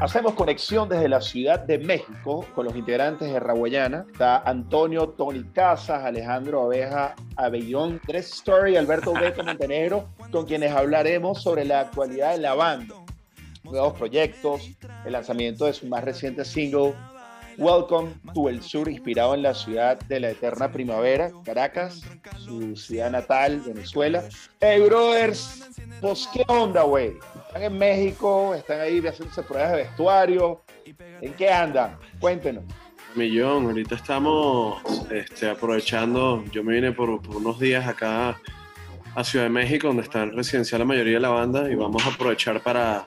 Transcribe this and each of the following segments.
Hacemos conexión desde la Ciudad de México con los integrantes de Raguayana. Está Antonio Tony Casas, Alejandro Abeja Abellón, Tres Story, Alberto Beto Montenegro, con quienes hablaremos sobre la actualidad de la banda, nuevos proyectos, el lanzamiento de su más reciente single Welcome to El Sur, inspirado en la ciudad de la eterna primavera, Caracas, su ciudad natal, Venezuela. Hey, brothers, pues, ¿qué onda, güey? Están en México, están ahí haciéndose pruebas de vestuario. ¿En qué andan? Cuéntenos. Millón, ahorita estamos este, aprovechando, yo me vine por, unos días acá a Ciudad de México, donde está residencial la mayoría de la banda, y vamos a aprovechar para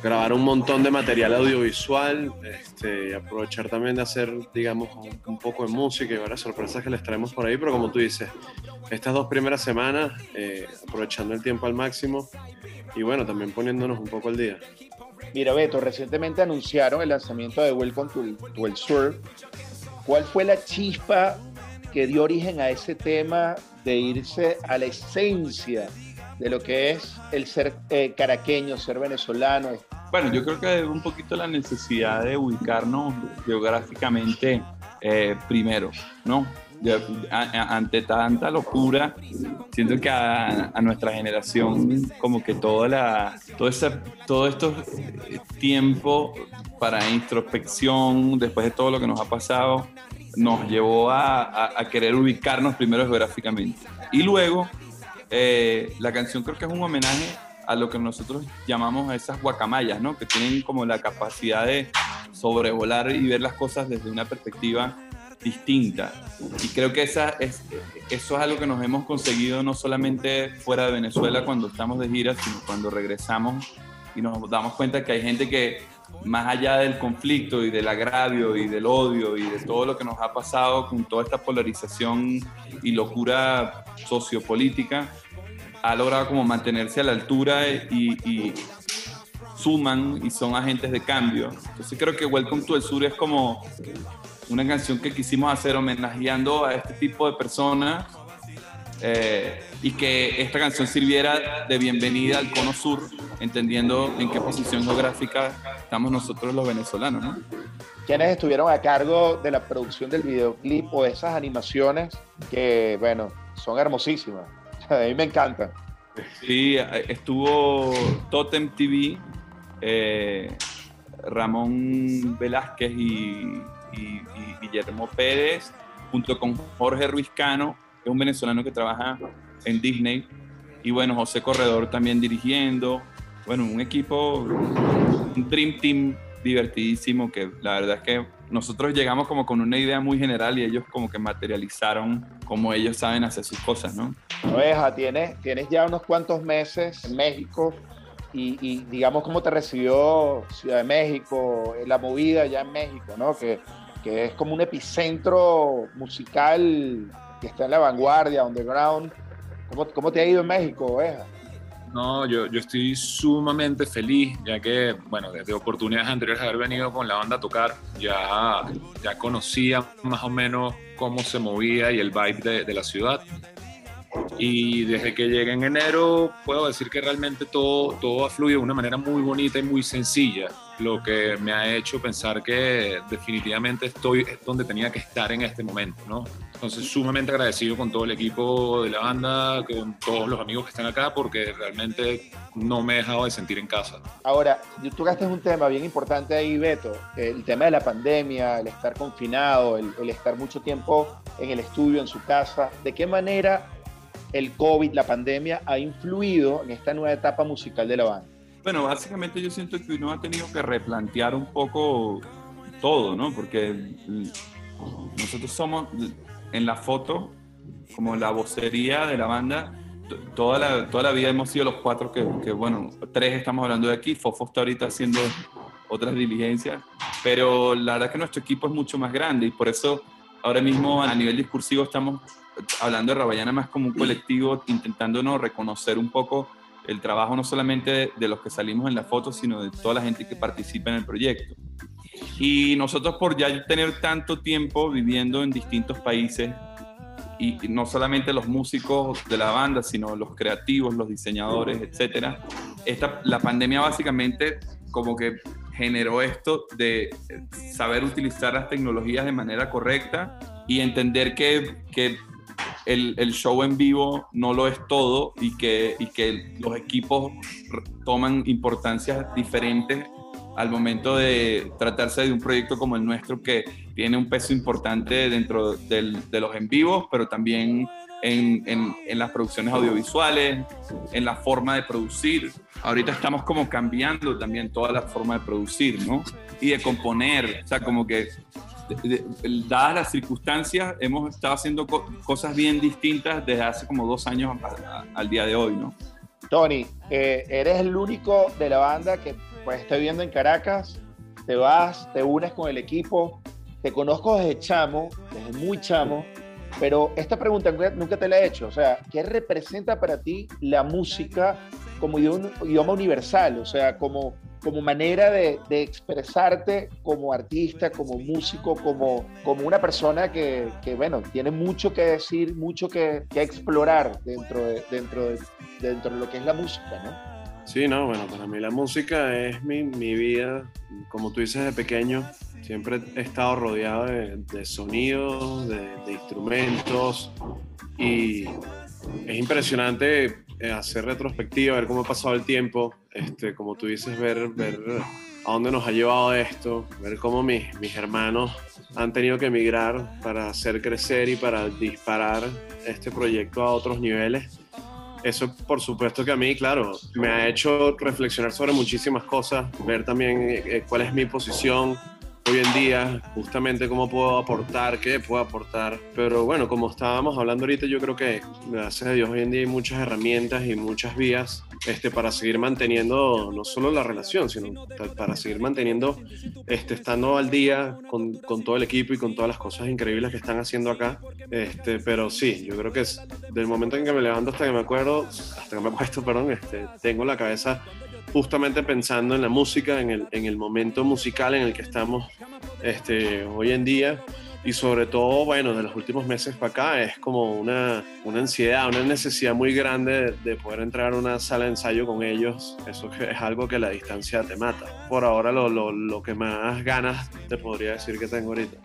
grabar un montón de material audiovisual, este, aprovechar también de hacer, digamos, un, poco de música y varias sorpresas que les traemos por ahí, pero como tú dices, estas dos primeras semanas, eh, aprovechando el tiempo al máximo y bueno, también poniéndonos un poco al día. Mira, Beto, recientemente anunciaron el lanzamiento de Welcome to, to el Sur. ¿Cuál fue la chispa que dio origen a ese tema de irse a la esencia de lo que es el ser eh, caraqueño, ser venezolano, bueno, yo creo que es un poquito la necesidad de ubicarnos geográficamente eh, primero, ¿no? Ante tanta locura, siento que a, nuestra generación como que toda la, todo, ese, todo estos tiempo para introspección, después de todo lo que nos ha pasado, nos llevó a, a querer ubicarnos primero geográficamente. Y luego, eh, la canción creo que es un homenaje a lo que nosotros llamamos a esas guacamayas, ¿no? Que tienen como la capacidad de sobrevolar y ver las cosas desde una perspectiva distinta. Y creo que esa es, eso es algo que nos hemos conseguido no solamente fuera de Venezuela cuando estamos de gira, sino cuando regresamos y nos damos cuenta que hay gente que más allá del conflicto y del agravio y del odio y de todo lo que nos ha pasado con toda esta polarización y locura sociopolítica, ha logrado como mantenerse a la altura y, suman y son agentes de cambio. Entonces creo que Welcome to el Sur es como una canción que quisimos hacer homenajeando a este tipo de personas eh, y que esta canción sirviera de bienvenida al Cono Sur, entendiendo en qué posición geográfica estamos nosotros los venezolanos, ¿no? ¿Quiénes estuvieron a cargo de la producción del videoclip o esas animaciones que, bueno, son hermosísimas? A mí me encanta. Sí, estuvo Totem TV, eh, Ramón Velázquez y, Guillermo Pérez, junto con Jorge Ruiz Cano, que es un venezolano que trabaja en Disney, y bueno, José Corredor también dirigiendo. Bueno, un equipo, un Dream Team divertidísimo que la verdad es que nosotros llegamos como con una idea muy general y ellos como que materializaron como ellos saben hacer sus cosas, ¿no? Oveja, tienes, tienes ya unos cuantos meses en México y, digamos cómo te recibió Ciudad de México, la movida ya en México, ¿no? Que, que es como un epicentro musical que está en la vanguardia, underground. ¿Cómo, cómo te ha ido en México, Oveja? No, yo, yo estoy sumamente feliz, ya que, bueno, desde oportunidades anteriores de haber venido con la banda a tocar, ya, ya conocía más o menos cómo se movía y el vibe de, de la ciudad. Y desde que llegué en enero, puedo decir que realmente todo, todo ha fluido de una manera muy bonita y muy sencilla, lo que me ha hecho pensar que definitivamente estoy donde tenía que estar en este momento, ¿no? Entonces, sumamente agradecido con todo el equipo de la banda, con todos los amigos que están acá, porque realmente no me he dejado de sentir en casa. Ahora, tú tocaste un tema bien importante ahí, Beto, el tema de la pandemia, el estar confinado, el, el estar mucho tiempo en el estudio, en su casa. ¿De qué manera el COVID, la pandemia, ha influido en esta nueva etapa musical de la banda? Bueno, básicamente yo siento que uno ha tenido que replantear un poco todo, ¿no? Porque nosotros somos en la foto, como la vocería de la banda, toda la, toda la vida hemos sido los cuatro que, que, bueno, tres estamos hablando de aquí, Fofo está ahorita haciendo otras diligencias, pero la verdad que nuestro equipo es mucho más grande y por eso ahora mismo a nivel discursivo estamos hablando de Rabayana más como un colectivo, intentándonos reconocer un poco el trabajo no solamente de, los que salimos en la foto, sino de toda la gente que participa en el proyecto. Y nosotros por ya tener tanto tiempo viviendo en distintos países, y no solamente los músicos de la banda, sino los creativos, los diseñadores, etcétera, esta, la pandemia básicamente como que generó esto de saber utilizar las tecnologías de manera correcta y entender que, que el, el, show en vivo no lo es todo y que, y que los equipos toman importancias diferentes al momento de tratarse de un proyecto como el nuestro que tiene un peso importante dentro del, de los en vivos, pero también en, en, en, las producciones audiovisuales, en la forma de producir. Ahorita estamos como cambiando también toda la forma de producir, ¿no? Y de componer, o sea, como que dadas las circunstancias, hemos estado haciendo cosas bien distintas desde hace como dos años al día de hoy, ¿no? Tony, eh, eres el único de la banda que pues estoy viendo en Caracas, te vas, te unes con el equipo, te conozco desde chamo, desde muy chamo, pero esta pregunta nunca te la he hecho, o sea, ¿qué representa para ti la música como idioma universal? O sea, como como manera de, expresarte como artista, como músico, como, como una persona que, que bueno, tiene mucho que decir, mucho que, explorar dentro de, dentro, de, dentro de lo que es la música, ¿no? Sí, no, bueno, para mí la música es mi, mi vida, como tú dices de pequeño, siempre he estado rodeado de, sonidos, de, instrumentos y es impresionante hacer retrospectiva, ver cómo ha pasado el tiempo, este, como tú dices, ver, ver a dónde nos ha llevado esto, ver cómo mis, mis hermanos han tenido que emigrar para hacer crecer y para disparar este proyecto a otros niveles. Eso, por supuesto que a mí, claro, me ha hecho reflexionar sobre muchísimas cosas, ver también eh, cuál es mi posición, hoy en día, justamente cómo puedo aportar, qué puedo aportar. Pero bueno, como estábamos hablando ahorita, yo creo que gracias a Dios hoy en día hay muchas herramientas y muchas vías este, para seguir manteniendo no solo la relación, sino para seguir manteniendo, este, estando al día con, con todo el equipo y con todas las cosas increíbles que están haciendo acá. Este, pero sí, yo creo que es del momento en que me levanto hasta que me acuerdo, hasta que me puesto perdón, este, tengo la cabeza justamente pensando en la música, en el, en el momento musical en el que estamos este, hoy en día y sobre todo, bueno, de los últimos meses para acá es como una, una ansiedad, una necesidad muy grande de, poder entrar a una sala de ensayo con ellos. Eso es algo que la distancia te mata. Por ahora lo, lo, lo que más ganas te podría decir que tengo ahorita.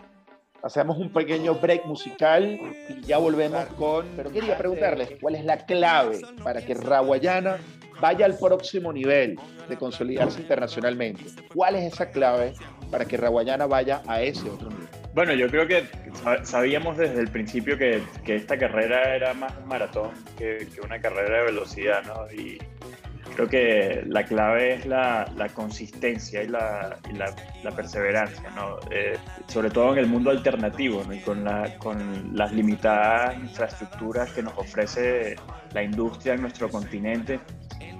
Hacemos un pequeño break musical y ya volvemos con... Pero quería preguntarles, ¿cuál es la clave para que Rawayana vaya al próximo nivel de consolidarse internacionalmente. ¿Cuál es esa clave para que Raguayana vaya a ese otro nivel? Bueno, yo creo que sabíamos desde el principio que, que esta carrera era más un maratón que, que, una carrera de velocidad, ¿no? Y creo que la clave es la, la consistencia y, la, y la, la, perseverancia, ¿no? Eh, sobre todo en el mundo alternativo ¿no? y con, con las limitadas infraestructuras que nos ofrece la industria en nuestro continente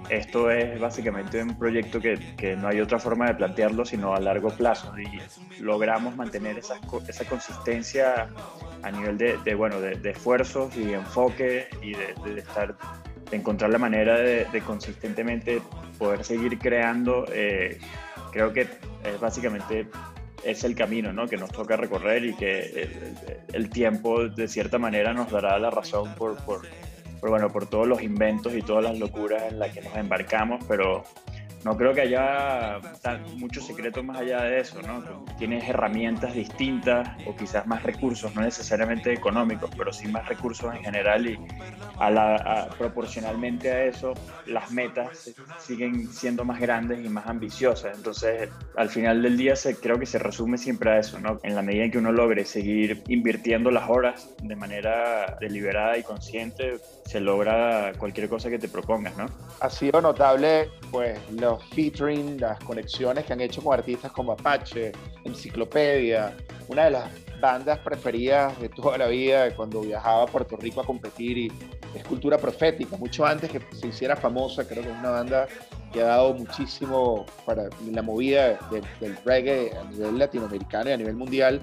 esto es básicamente un proyecto que, que, no hay otra forma de plantearlo sino a largo plazo y logramos mantener esa, esa consistencia a nivel de, de bueno, de, de, esfuerzos y enfoque y de, estar, de encontrar la manera de, consistentemente poder seguir creando. Eh, creo que es básicamente es el camino ¿no? que nos toca recorrer y que el, el, tiempo de cierta manera nos dará la razón por por, bueno, por todos los inventos y todas las locuras en las que nos embarcamos, pero no creo que haya mucho secreto más allá de eso, ¿no? Tienes herramientas distintas o quizás más recursos, no necesariamente económicos, pero sí más recursos en general y a proporcionalmente a eso las metas siguen siendo más grandes y más ambiciosas. Entonces, al final del día se, creo que se resume siempre a eso, ¿no? En la medida en que uno logre seguir invirtiendo las horas de manera deliberada y consciente, se logra cualquier cosa que te propongas, ¿no? Ha sido notable, pues, featuring, las conexiones que han hecho con artistas como Apache, Enciclopedia, una de las bandas preferidas de toda la vida cuando viajaba a Puerto Rico a competir y es cultura profética, mucho antes que se hiciera famosa, creo que es una banda que ha dado muchísimo para la movida del reggae a nivel latinoamericano y a nivel mundial.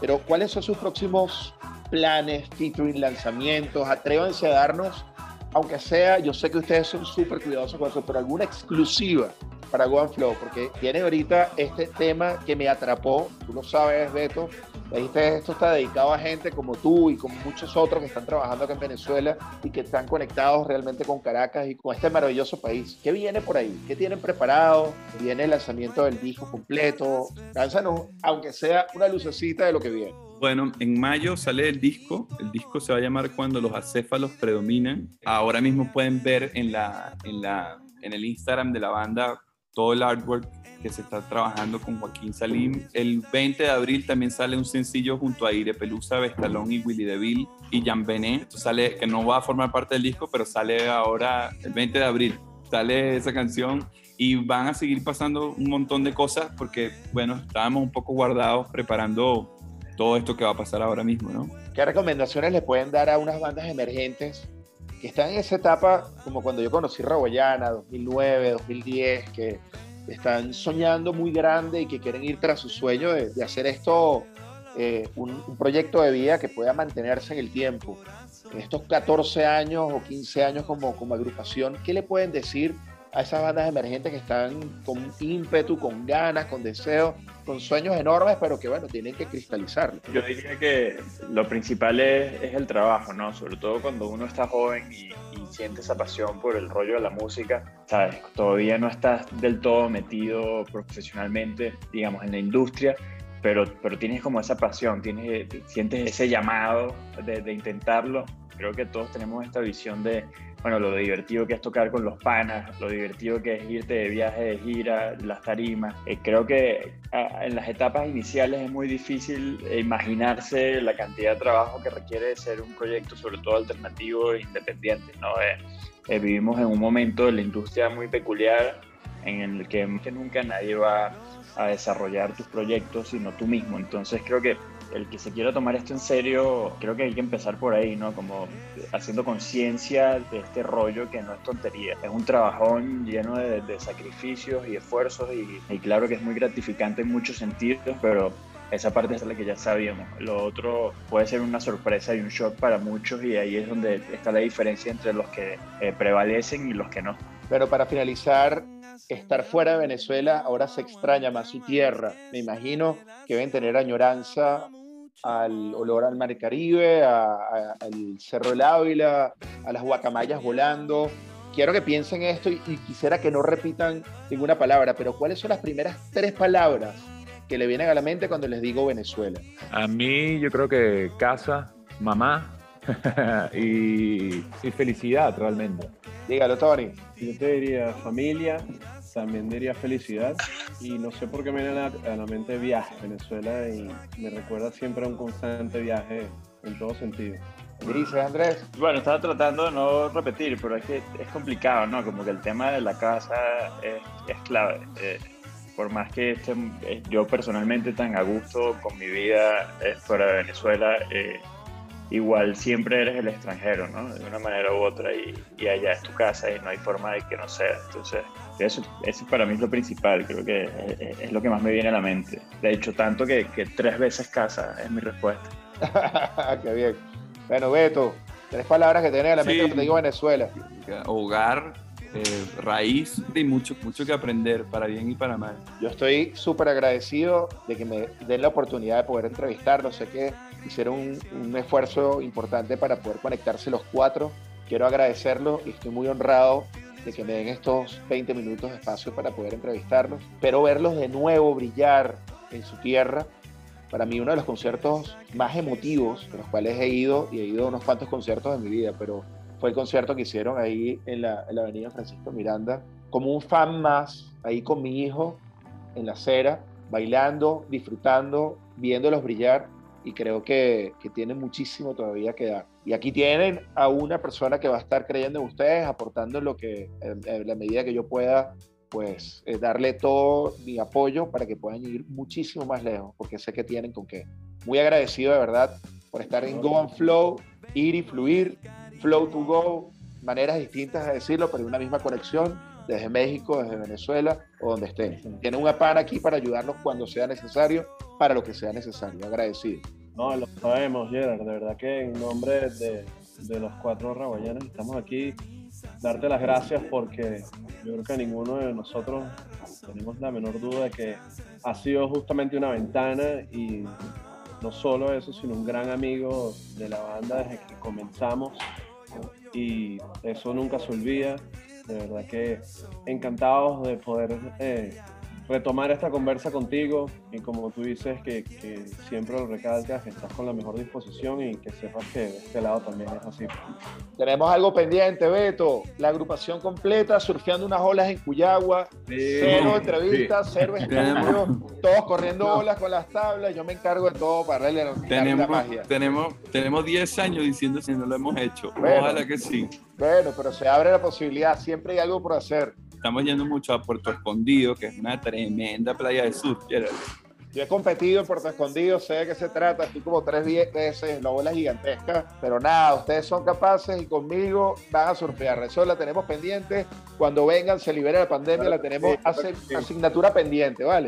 Pero ¿cuáles son sus próximos planes, featuring, lanzamientos? Atrévanse a darnos aunque sea, yo sé que ustedes son súper cuidadosos con eso, pero alguna exclusiva para Go Flow, porque tiene ahorita este tema que me atrapó, tú lo sabes, Beto, Dijiste, esto está dedicado a gente como tú y como muchos otros que están trabajando acá en Venezuela y que están conectados realmente con Caracas y con este maravilloso país. ¿Qué viene por ahí? ¿Qué tienen preparado? ¿Viene el lanzamiento del disco completo? Lánzanos, aunque sea una lucecita de lo que viene. Bueno, en mayo sale el disco. El disco se va a llamar Cuando los acéfalos predominan. Ahora mismo pueden ver en, la, en, la, en el Instagram de la banda todo el artwork que se está trabajando con Joaquín Salim. El 20 de abril también sale un sencillo junto a Ire Pelusa, Vestalón y Willy DeVille y Jan Benet. Sale, que no va a formar parte del disco, pero sale ahora el 20 de abril. Sale esa canción y van a seguir pasando un montón de cosas porque, bueno, estábamos un poco guardados preparando todo esto que va a pasar ahora mismo, ¿no? ¿Qué recomendaciones le pueden dar a unas bandas emergentes que están en esa etapa, como cuando yo conocí Raboyana, 2009, 2010, que están soñando muy grande y que quieren ir tras su sueño de, hacer esto eh, un, un, proyecto de vida que pueda mantenerse en el tiempo. En estos 14 años o 15 años como, como agrupación, ¿qué le pueden decir a esas bandas emergentes que están con ímpetu, con ganas, con deseo, con sueños enormes, pero que bueno, tienen que cristalizarlo. Yo diría que lo principal es, es el trabajo, ¿no? Sobre todo cuando uno está joven y, y, siente esa pasión por el rollo de la música, ¿sabes? Todavía no estás del todo metido profesionalmente, digamos, en la industria, pero, pero tienes como esa pasión, tienes, sientes ese llamado de, de intentarlo. Creo que todos tenemos esta visión de, bueno, lo divertido que es tocar con los panas, lo divertido que es irte de viaje de gira, las tarimas. Eh, creo que en las etapas iniciales es muy difícil imaginarse la cantidad de trabajo que requiere ser un proyecto, sobre todo alternativo e independiente. ¿no? Eh, eh, vivimos en un momento de la industria muy peculiar en el que, que nunca nadie va a desarrollar tus proyectos, sino tú mismo. Entonces creo que el que se quiera tomar esto en serio, creo que hay que empezar por ahí, ¿no? Como haciendo conciencia de este rollo que no es tontería. Es un trabajón lleno de, sacrificios y esfuerzos y, y, claro que es muy gratificante en muchos sentidos, pero esa parte es la que ya sabíamos. Lo otro puede ser una sorpresa y un shock para muchos y ahí es donde está la diferencia entre los que eh, prevalecen y los que no. Pero para finalizar, estar fuera de Venezuela ahora se extraña más su tierra. Me imagino que deben tener añoranza al olor al mar Caribe, a, a, al Cerro del Ávila, a las guacamayas volando. Quiero que piensen esto y, y, quisiera que no repitan ninguna palabra, pero ¿cuáles son las primeras tres palabras que le vienen a la mente cuando les digo Venezuela? A mí yo creo que casa, mamá y, y, felicidad realmente. Dígalo, Tony. Yo te diría familia, también diría felicidad y no sé por qué me viene a la, a la mente viaje. Venezuela y me recuerda siempre a un constante viaje en todo sentido. Dices, Andrés. Bueno, estaba tratando de no repetir, pero es que es complicado, ¿no? Como que el tema de la casa es, es clave. Eh, por más que esté yo personalmente tan a gusto con mi vida eh, fuera de Venezuela, eh, igual siempre eres el extranjero, ¿no? De una manera u otra y, y, allá es tu casa y no hay forma de que no sea. Entonces, eso, eso para mí es lo principal, creo que es, es, lo que más me viene a la mente. De hecho, tanto que, que tres veces casa es mi respuesta. Qué bien. Bueno, Beto, tres palabras que tenés a la mente sí. cuando te digo Venezuela. Hogar, eh, raíz y mucho, mucho que aprender para bien y para mal. Yo estoy súper agradecido de que me den la oportunidad de poder entrevistarlo. Sé que hicieron un, un, esfuerzo importante para poder conectarse los cuatro. Quiero agradecerlo y estoy muy honrado de que me den estos 20 minutos de espacio para poder entrevistarlos. Pero verlos de nuevo brillar en su tierra, para mí uno de los conciertos más emotivos, de los cuales he ido, y he ido a unos cuantos conciertos de mi vida, pero fue el concierto que hicieron ahí en la, en la avenida Francisco Miranda, como un fan más, ahí con mi hijo, en la acera, bailando, disfrutando, viéndolos brillar, y creo que, que tienen muchísimo todavía que dar. Y aquí tienen a una persona que va a estar creyendo en ustedes, aportando lo que, en, en la medida que yo pueda, pues eh, darle todo mi apoyo para que puedan ir muchísimo más lejos, porque sé que tienen con qué. Muy agradecido de verdad por estar en Go and Flow, ir y fluir, Flow to Go, maneras distintas de decirlo, pero una misma conexión desde México, desde Venezuela o donde estén. Tienen una pana aquí para ayudarnos cuando sea necesario, para lo que sea necesario. Agradecido. No, lo sabemos, Gerard. De verdad que en nombre de, de los cuatro rabayanos estamos aquí. Darte las gracias porque yo creo que ninguno de nosotros tenemos la menor duda de que ha sido justamente una ventana y no solo eso, sino un gran amigo de la banda desde que comenzamos y eso nunca se olvida. De verdad que encantados de poder eh, retomar esta conversa contigo y como tú dices que, que, siempre lo recalcas, que estás con la mejor disposición y que sepas que de este lado también es así. Tenemos algo pendiente, Beto, la agrupación completa, surfeando unas olas en Cuyagua, cero entrevistas, cero estudios, todos corriendo olas con las tablas, yo me encargo de todo para darle tenemos, la magia. Tenemos, tenemos 10 años diciendo si no lo hemos hecho, Bueno. ojalá que sí. Bueno, pero se abre la posibilidad, siempre hay algo por hacer. Estamos yendo mucho a Puerto Escondido, que es una tremenda playa de surf. Gerald. Yo he competido en Puerto Escondido, sé de qué se trata, estoy como tres veces la ola gigantesca, pero nada, ustedes son capaces y conmigo van a surfear. Eso la tenemos pendiente. Cuando vengan, se libere la pandemia, la tenemos asignatura pendiente, ¿vale?